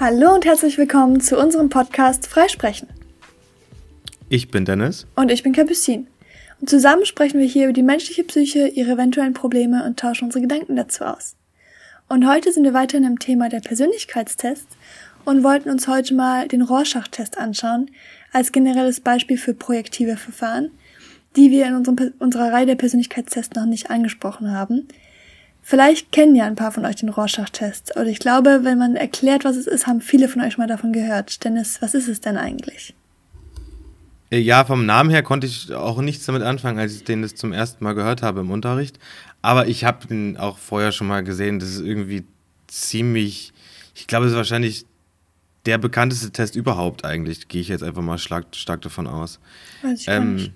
Hallo und herzlich willkommen zu unserem Podcast Freisprechen. Ich bin Dennis. Und ich bin Capucine. Und zusammen sprechen wir hier über die menschliche Psyche, ihre eventuellen Probleme und tauschen unsere Gedanken dazu aus. Und heute sind wir weiterhin im Thema der Persönlichkeitstests und wollten uns heute mal den Rorschach-Test anschauen, als generelles Beispiel für projektive Verfahren, die wir in unserem, unserer Reihe der Persönlichkeitstests noch nicht angesprochen haben. Vielleicht kennen ja ein paar von euch den Rorschach-Test. Und ich glaube, wenn man erklärt, was es ist, haben viele von euch mal davon gehört. Dennis, was ist es denn eigentlich? Äh, ja, vom Namen her konnte ich auch nichts damit anfangen, als ich den das zum ersten Mal gehört habe im Unterricht. Aber ich habe den auch vorher schon mal gesehen. Das ist irgendwie ziemlich, ich glaube, es ist wahrscheinlich der bekannteste Test überhaupt eigentlich. Gehe ich jetzt einfach mal stark, stark davon aus. Weiß ich ähm, nicht.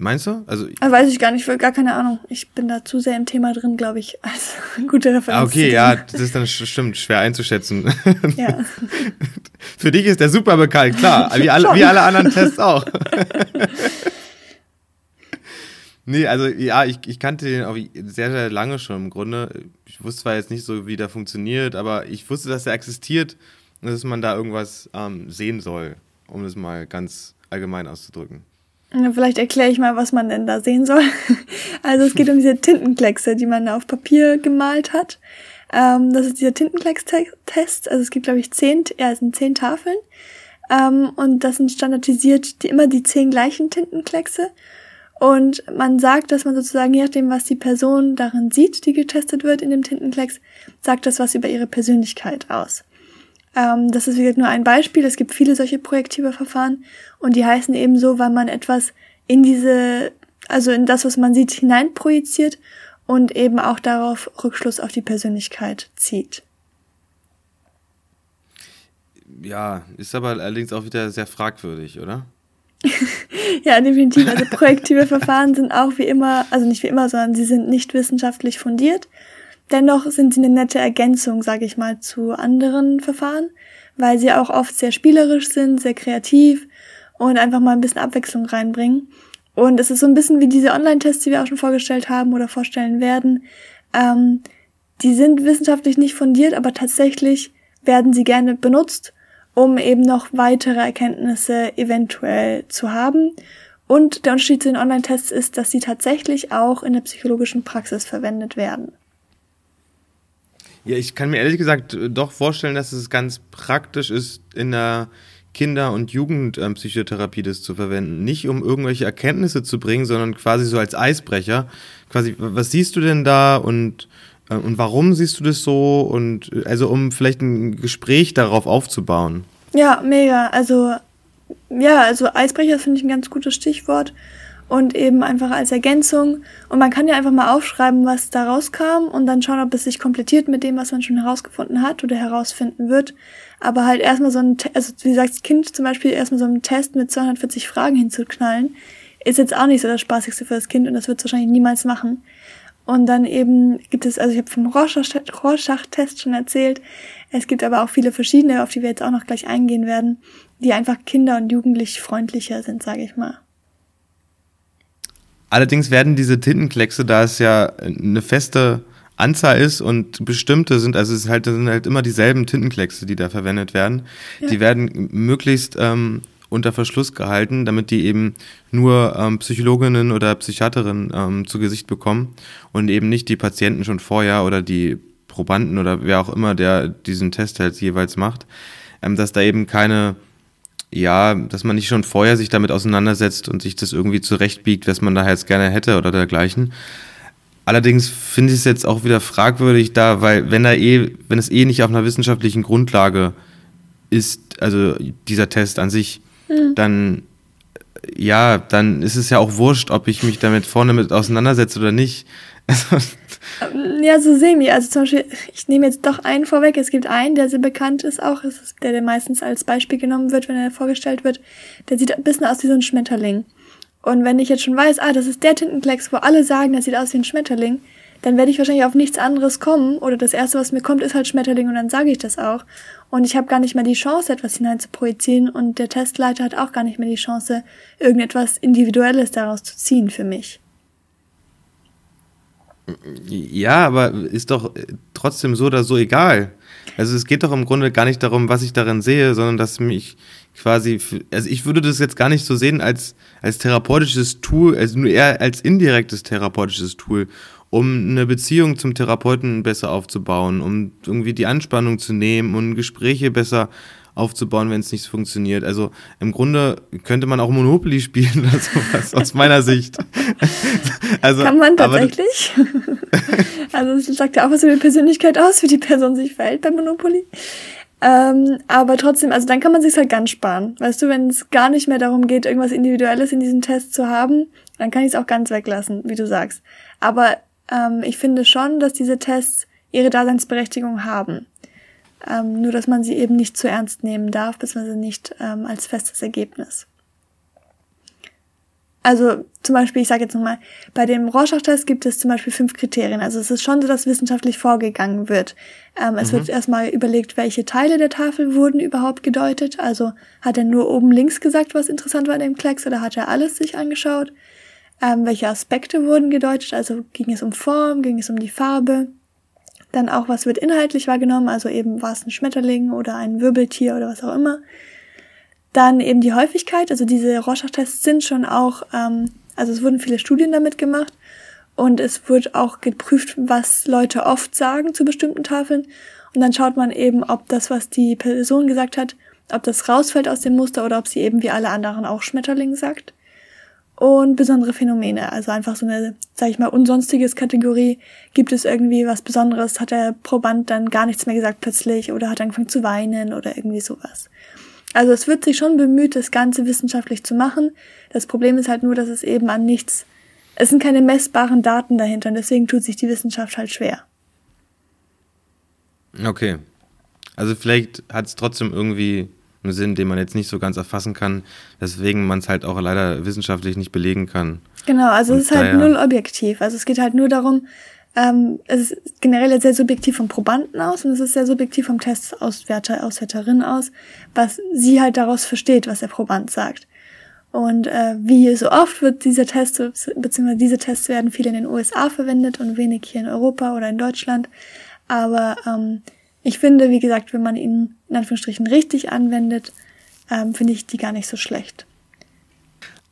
Meinst du? Also, ah, weiß ich gar nicht, gar keine Ahnung. Ich bin da zu sehr im Thema drin, glaube ich, als gute Referenz. Ah, okay, ja, das ist dann stimmt, schwer einzuschätzen. Ja. Für dich ist der super bekannt, klar, wie alle, wie alle anderen Tests auch. nee, also ja, ich, ich kannte den auch sehr, sehr lange schon im Grunde. Ich wusste zwar jetzt nicht so, wie der funktioniert, aber ich wusste, dass er existiert und dass man da irgendwas ähm, sehen soll, um es mal ganz allgemein auszudrücken. Vielleicht erkläre ich mal, was man denn da sehen soll. Also es geht um diese Tintenkleckse, die man auf Papier gemalt hat. Ähm, das ist dieser Tintenklecks-Test. Also es gibt, glaube ich, zehn, ja, es sind zehn Tafeln. Ähm, und das sind standardisiert die, immer die zehn gleichen Tintenkleckse. Und man sagt, dass man sozusagen, je nachdem, was die Person darin sieht, die getestet wird in dem Tintenklecks, sagt das was über ihre Persönlichkeit aus. Ähm, das ist wie gesagt nur ein Beispiel. Es gibt viele solche projektive Verfahren und die heißen eben so, weil man etwas in diese, also in das, was man sieht, hineinprojiziert und eben auch darauf Rückschluss auf die Persönlichkeit zieht. Ja, ist aber allerdings auch wieder sehr fragwürdig, oder? ja, definitiv. Also projektive Verfahren sind auch wie immer, also nicht wie immer, sondern sie sind nicht wissenschaftlich fundiert. Dennoch sind sie eine nette Ergänzung, sage ich mal, zu anderen Verfahren, weil sie auch oft sehr spielerisch sind, sehr kreativ und einfach mal ein bisschen Abwechslung reinbringen. Und es ist so ein bisschen wie diese Online-Tests, die wir auch schon vorgestellt haben oder vorstellen werden. Ähm, die sind wissenschaftlich nicht fundiert, aber tatsächlich werden sie gerne benutzt, um eben noch weitere Erkenntnisse eventuell zu haben. Und der Unterschied zu den Online-Tests ist, dass sie tatsächlich auch in der psychologischen Praxis verwendet werden. Ja, ich kann mir ehrlich gesagt äh, doch vorstellen, dass es ganz praktisch ist, in der Kinder- und Jugendpsychotherapie das zu verwenden. Nicht um irgendwelche Erkenntnisse zu bringen, sondern quasi so als Eisbrecher. Quasi, was siehst du denn da und, äh, und warum siehst du das so? Und äh, also um vielleicht ein Gespräch darauf aufzubauen. Ja, mega. Also, ja, also Eisbrecher finde ich ein ganz gutes Stichwort und eben einfach als Ergänzung. Und man kann ja einfach mal aufschreiben, was da rauskam und dann schauen, ob es sich komplettiert mit dem, was man schon herausgefunden hat oder herausfinden wird. Aber halt erstmal so ein, also wie gesagt, das Kind zum Beispiel erstmal so einen Test mit 240 Fragen hinzuknallen, ist jetzt auch nicht so das Spaßigste für das Kind und das wird es wahrscheinlich niemals machen. Und dann eben gibt es, also ich habe vom Rorschach-Test schon erzählt, es gibt aber auch viele verschiedene, auf die wir jetzt auch noch gleich eingehen werden, die einfach kinder- und jugendlich freundlicher sind, sage ich mal. Allerdings werden diese Tintenkleckse, da es ja eine feste Anzahl ist und bestimmte sind, also es ist halt, sind halt immer dieselben Tintenkleckse, die da verwendet werden. Ja. Die werden möglichst ähm, unter Verschluss gehalten, damit die eben nur ähm, Psychologinnen oder Psychiaterinnen ähm, zu Gesicht bekommen und eben nicht die Patienten schon vorher oder die Probanden oder wer auch immer, der diesen Test halt jeweils macht, ähm, dass da eben keine ja, dass man nicht schon vorher sich damit auseinandersetzt und sich das irgendwie zurechtbiegt, was man da jetzt gerne hätte oder dergleichen. Allerdings finde ich es jetzt auch wieder fragwürdig da, weil wenn da eh, wenn es eh nicht auf einer wissenschaftlichen Grundlage ist, also dieser Test an sich, mhm. dann ja, dann ist es ja auch wurscht, ob ich mich damit vorne mit auseinandersetze oder nicht. Ähm, ja, so semi. Also zum Beispiel, ich nehme jetzt doch einen vorweg. Es gibt einen, der sehr bekannt ist auch, ist der, der meistens als Beispiel genommen wird, wenn er vorgestellt wird. Der sieht ein bisschen aus wie so ein Schmetterling. Und wenn ich jetzt schon weiß, ah, das ist der Tintenklecks, wo alle sagen, das sieht aus wie ein Schmetterling, dann werde ich wahrscheinlich auf nichts anderes kommen. Oder das erste, was mir kommt, ist halt Schmetterling und dann sage ich das auch. Und ich habe gar nicht mehr die Chance, etwas hinein zu projizieren. Und der Testleiter hat auch gar nicht mehr die Chance, irgendetwas Individuelles daraus zu ziehen für mich. Ja, aber ist doch trotzdem so oder so egal. Also es geht doch im Grunde gar nicht darum, was ich darin sehe, sondern dass mich quasi, also ich würde das jetzt gar nicht so sehen als, als therapeutisches Tool, also nur eher als indirektes therapeutisches Tool, um eine Beziehung zum Therapeuten besser aufzubauen, um irgendwie die Anspannung zu nehmen und Gespräche besser aufzubauen, wenn es nicht funktioniert. Also im Grunde könnte man auch Monopoly spielen oder sowas, aus meiner Sicht. also, Kann man tatsächlich. also es sagt ja auch was über die Persönlichkeit aus, wie die Person sich verhält bei Monopoly. Ähm, aber trotzdem, also dann kann man sich halt ganz sparen. Weißt du, wenn es gar nicht mehr darum geht, irgendwas Individuelles in diesem Test zu haben, dann kann ich es auch ganz weglassen, wie du sagst. Aber ähm, ich finde schon, dass diese Tests ihre Daseinsberechtigung haben. Ähm, nur, dass man sie eben nicht zu ernst nehmen darf, beziehungsweise nicht ähm, als festes Ergebnis. Also zum Beispiel, ich sage jetzt nochmal, bei dem Rorschach-Test gibt es zum Beispiel fünf Kriterien. Also es ist schon so, dass wissenschaftlich vorgegangen wird. Ähm, es mhm. wird erstmal überlegt, welche Teile der Tafel wurden überhaupt gedeutet. Also hat er nur oben links gesagt, was interessant war in dem Klecks, oder hat er alles sich angeschaut? Ähm, welche Aspekte wurden gedeutet? Also ging es um Form, ging es um die Farbe? Dann auch, was wird inhaltlich wahrgenommen? Also eben war es ein Schmetterling oder ein Wirbeltier oder was auch immer. Dann eben die Häufigkeit, also diese Rorschach-Tests sind schon auch, ähm, also es wurden viele Studien damit gemacht und es wird auch geprüft, was Leute oft sagen zu bestimmten Tafeln. Und dann schaut man eben, ob das, was die Person gesagt hat, ob das rausfällt aus dem Muster oder ob sie eben wie alle anderen auch Schmetterling sagt. Und besondere Phänomene, also einfach so eine, sag ich mal, unsonstiges Kategorie. Gibt es irgendwie was Besonderes? Hat der Proband dann gar nichts mehr gesagt plötzlich oder hat angefangen zu weinen oder irgendwie sowas? Also es wird sich schon bemüht, das Ganze wissenschaftlich zu machen. Das Problem ist halt nur, dass es eben an nichts, es sind keine messbaren Daten dahinter und deswegen tut sich die Wissenschaft halt schwer. Okay. Also vielleicht hat es trotzdem irgendwie einen Sinn, den man jetzt nicht so ganz erfassen kann, weswegen man es halt auch leider wissenschaftlich nicht belegen kann. Genau, also und es ist halt null objektiv. Also es geht halt nur darum, ähm, es ist generell sehr subjektiv vom Probanden aus und es ist sehr subjektiv vom Testauswärter, Auswärterin aus, was sie halt daraus versteht, was der Proband sagt. Und äh, wie so oft wird dieser Test, beziehungsweise diese Tests werden viel in den USA verwendet und wenig hier in Europa oder in Deutschland. Aber ähm, ich finde, wie gesagt, wenn man ihn in Anführungsstrichen richtig anwendet, ähm, finde ich die gar nicht so schlecht.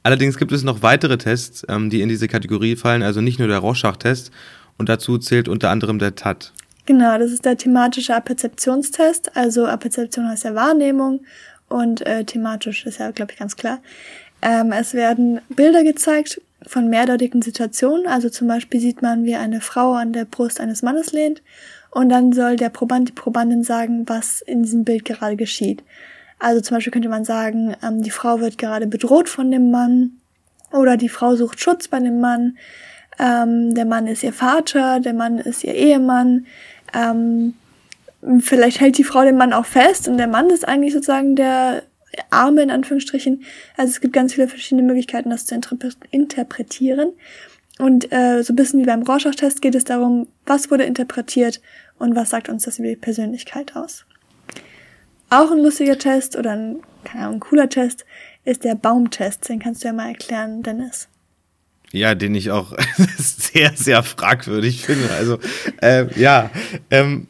Allerdings gibt es noch weitere Tests, ähm, die in diese Kategorie fallen, also nicht nur der Rorschach-Test. Und dazu zählt unter anderem der TAT. Genau, das ist der thematische Aperzeptionstest. Also Aperzeption heißt ja Wahrnehmung und äh, thematisch ist ja, glaube ich, ganz klar. Ähm, es werden Bilder gezeigt von mehrdeutigen Situationen. Also zum Beispiel sieht man, wie eine Frau an der Brust eines Mannes lehnt und dann soll der Proband, die Probandin sagen, was in diesem Bild gerade geschieht. Also zum Beispiel könnte man sagen, ähm, die Frau wird gerade bedroht von dem Mann oder die Frau sucht Schutz bei dem Mann ähm, der Mann ist ihr Vater, der Mann ist ihr Ehemann. Ähm, vielleicht hält die Frau den Mann auch fest und der Mann ist eigentlich sozusagen der Arme in Anführungsstrichen. Also es gibt ganz viele verschiedene Möglichkeiten, das zu interpretieren. Und äh, so ein bisschen wie beim Rorschach-Test geht es darum, was wurde interpretiert und was sagt uns das über die Persönlichkeit aus. Auch ein lustiger Test oder ein, keine Ahnung, cooler Test ist der Baumtest. Den kannst du ja mal erklären, Dennis. Ja, den ich auch sehr, sehr fragwürdig finde. Also, äh, ja, ähm,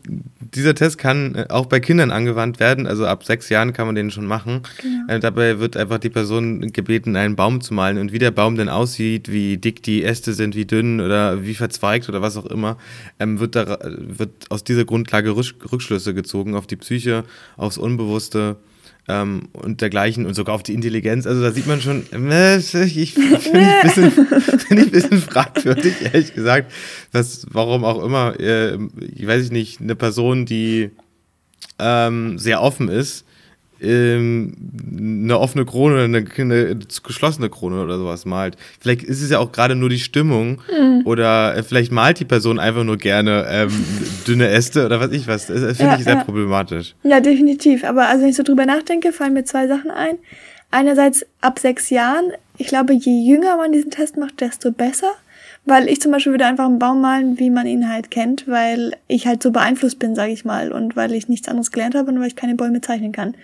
dieser Test kann äh, auch bei Kindern angewandt werden. Also ab sechs Jahren kann man den schon machen. Genau. Äh, dabei wird einfach die Person gebeten, einen Baum zu malen. Und wie der Baum denn aussieht, wie dick die Äste sind, wie dünn oder wie verzweigt oder was auch immer, ähm, wird, da, wird aus dieser Grundlage Rückschlüsse gezogen auf die Psyche, aufs Unbewusste ähm, und dergleichen und sogar auf die Intelligenz. Also da sieht man schon, äh, ich finde ich ein bisschen, find ich ein bisschen fragwürdig, ehrlich gesagt, dass, warum auch immer, äh, ich weiß nicht, eine Person, die ähm, sehr offen ist, ähm, eine offene Krone, eine, eine, geschlossene Krone oder sowas malt. Vielleicht ist es ja auch gerade nur die Stimmung mhm. oder äh, vielleicht malt die Person einfach nur gerne ähm, dünne Äste oder was ich was. Das, das finde ja, ich sehr ja. problematisch. Ja, definitiv. Aber also wenn ich so drüber nachdenke, fallen mir zwei Sachen ein. Einerseits ab sechs Jahren, ich glaube, je jünger man diesen Test macht, desto besser. Weil ich zum Beispiel würde einfach einen Baum malen, wie man ihn halt kennt, weil ich halt so beeinflusst bin, sage ich mal, und weil ich nichts anderes gelernt habe und weil ich keine Bäume zeichnen kann.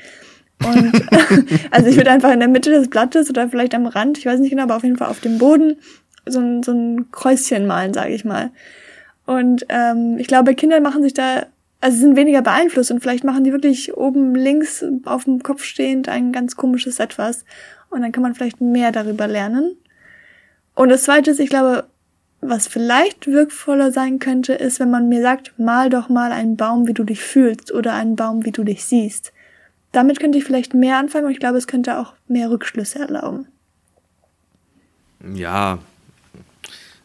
Und also ich würde einfach in der Mitte des Blattes oder vielleicht am Rand, ich weiß nicht genau, aber auf jeden Fall auf dem Boden so ein, so ein Kreuzchen malen, sage ich mal. Und ähm, ich glaube, Kinder machen sich da also sie sind weniger beeinflusst und vielleicht machen die wirklich oben links auf dem Kopf stehend ein ganz komisches Etwas. Und dann kann man vielleicht mehr darüber lernen. Und das zweite ist, ich glaube, was vielleicht wirkvoller sein könnte, ist, wenn man mir sagt, mal doch mal einen Baum, wie du dich fühlst oder einen Baum, wie du dich siehst. Damit könnte ich vielleicht mehr anfangen und ich glaube, es könnte auch mehr Rückschlüsse erlauben. Ja,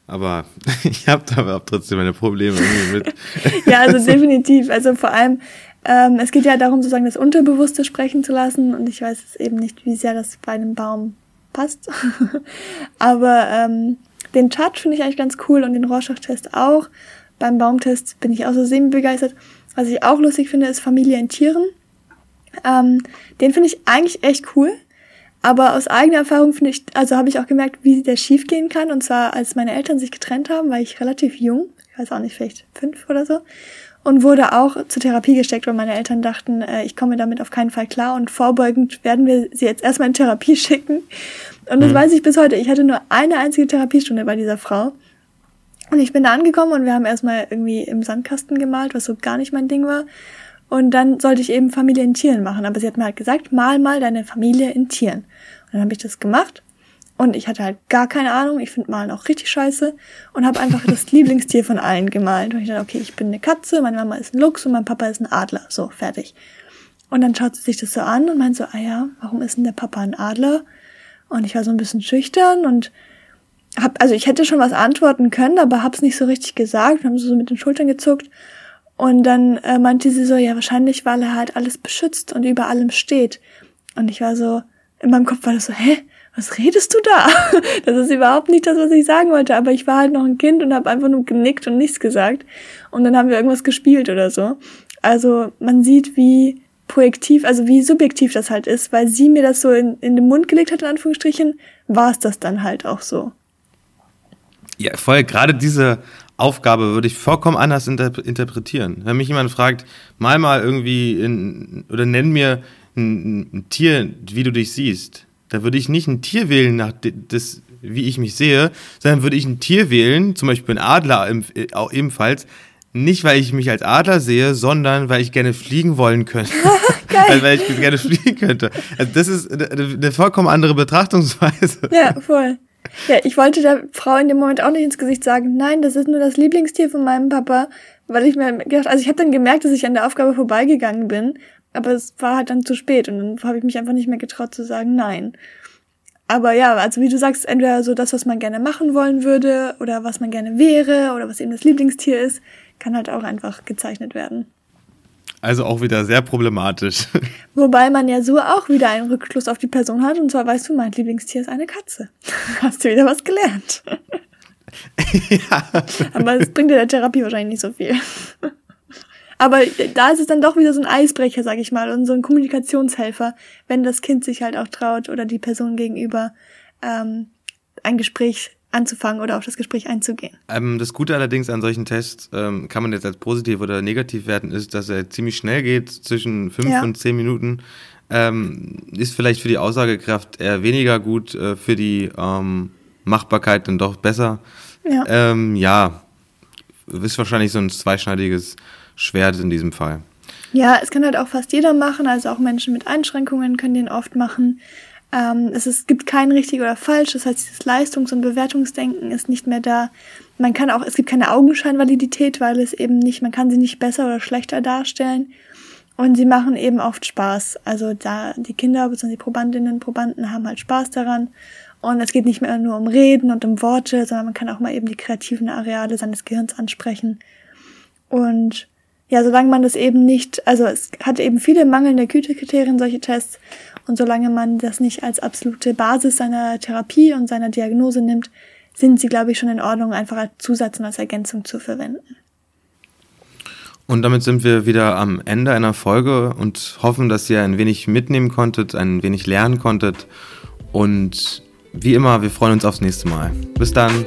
aber ich habe da trotzdem meine Probleme mit. ja, also definitiv. Also vor allem, ähm, es geht ja darum, sozusagen das Unterbewusste sprechen zu lassen und ich weiß eben nicht, wie sehr das bei einem Baum passt. Aber ähm, den Touch finde ich eigentlich ganz cool und den Rorschach-Test auch. Beim Baumtest bin ich auch so semi-begeistert. Was ich auch lustig finde, ist Familie in Tieren. Ähm, den finde ich eigentlich echt cool. Aber aus eigener Erfahrung finde ich, also habe ich auch gemerkt, wie der schief gehen kann. Und zwar, als meine Eltern sich getrennt haben, war ich relativ jung. Ich weiß auch nicht, vielleicht fünf oder so. Und wurde auch zur Therapie gesteckt, weil meine Eltern dachten, äh, ich komme damit auf keinen Fall klar. Und vorbeugend werden wir sie jetzt erstmal in Therapie schicken. Und das mhm. weiß ich bis heute. Ich hatte nur eine einzige Therapiestunde bei dieser Frau. Und ich bin da angekommen und wir haben erstmal irgendwie im Sandkasten gemalt, was so gar nicht mein Ding war. Und dann sollte ich eben Familie in Tieren machen. Aber sie hat mir halt gesagt, mal mal deine Familie in Tieren. Und dann habe ich das gemacht. Und ich hatte halt gar keine Ahnung. Ich finde Malen auch richtig scheiße. Und habe einfach das Lieblingstier von allen gemalt. Und ich dachte, okay, ich bin eine Katze, meine Mama ist ein Luchs und mein Papa ist ein Adler. So, fertig. Und dann schaut sie sich das so an und meint so, ah ja, warum ist denn der Papa ein Adler? Und ich war so ein bisschen schüchtern und hab, also ich hätte schon was antworten können, aber hab's nicht so richtig gesagt. Wir haben so mit den Schultern gezuckt. Und dann äh, meinte sie so, ja, wahrscheinlich, weil er halt alles beschützt und über allem steht. Und ich war so, in meinem Kopf war das so, hä, was redest du da? Das ist überhaupt nicht das, was ich sagen wollte. Aber ich war halt noch ein Kind und habe einfach nur genickt und nichts gesagt. Und dann haben wir irgendwas gespielt oder so. Also man sieht, wie projektiv, also wie subjektiv das halt ist, weil sie mir das so in, in den Mund gelegt hat, in Anführungsstrichen, war es das dann halt auch so. Ja, voll, gerade diese Aufgabe würde ich vollkommen anders inter interpretieren. Wenn mich jemand fragt, mal mal irgendwie in, oder nenn mir ein, ein, Tier, wie du dich siehst, da würde ich nicht ein Tier wählen nach das, wie ich mich sehe, sondern würde ich ein Tier wählen, zum Beispiel ein Adler auch ebenfalls, nicht, weil ich mich als Adler sehe, sondern weil ich gerne fliegen wollen könnte. Geil. weil ich gerne fliegen könnte. Also das ist eine, eine vollkommen andere Betrachtungsweise. Ja, voll. Ja, ich wollte der Frau in dem Moment auch nicht ins Gesicht sagen, nein, das ist nur das Lieblingstier von meinem Papa, weil ich mir gedacht, also ich habe dann gemerkt, dass ich an der Aufgabe vorbeigegangen bin, aber es war halt dann zu spät und dann habe ich mich einfach nicht mehr getraut zu sagen nein. Aber ja, also wie du sagst, entweder so das, was man gerne machen wollen würde oder was man gerne wäre oder was eben das Lieblingstier ist, kann halt auch einfach gezeichnet werden. Also auch wieder sehr problematisch. Wobei man ja so auch wieder einen Rückschluss auf die Person hat. Und zwar weißt du, mein Lieblingstier ist eine Katze. Hast du wieder was gelernt. ja. Aber es bringt dir der Therapie wahrscheinlich nicht so viel. Aber da ist es dann doch wieder so ein Eisbrecher, sag ich mal, und so ein Kommunikationshelfer, wenn das Kind sich halt auch traut oder die Person gegenüber ähm, ein Gespräch anzufangen oder auf das Gespräch einzugehen. Ähm, das Gute allerdings an solchen Tests, ähm, kann man jetzt als positiv oder negativ werten, ist, dass er ziemlich schnell geht, zwischen fünf ja. und zehn Minuten. Ähm, ist vielleicht für die Aussagekraft eher weniger gut, äh, für die ähm, Machbarkeit dann doch besser. Ja. Ähm, ja, ist wahrscheinlich so ein zweischneidiges Schwert in diesem Fall. Ja, es kann halt auch fast jeder machen, also auch Menschen mit Einschränkungen können den oft machen. Ähm, es, ist, gibt kein richtig oder falsch, das heißt, dieses Leistungs- und Bewertungsdenken ist nicht mehr da. Man kann auch, es gibt keine Augenscheinvalidität, weil es eben nicht, man kann sie nicht besser oder schlechter darstellen. Und sie machen eben oft Spaß. Also da die Kinder bzw. die Probandinnen und Probanden haben halt Spaß daran. Und es geht nicht mehr nur um Reden und um Worte, sondern man kann auch mal eben die kreativen Areale seines Gehirns ansprechen. Und ja, solange man das eben nicht, also es hat eben viele mangelnde Gütekriterien, solche Tests. Und solange man das nicht als absolute Basis seiner Therapie und seiner Diagnose nimmt, sind sie, glaube ich, schon in Ordnung, einfach als Zusatz und als Ergänzung zu verwenden. Und damit sind wir wieder am Ende einer Folge und hoffen, dass ihr ein wenig mitnehmen konntet, ein wenig lernen konntet. Und wie immer, wir freuen uns aufs nächste Mal. Bis dann.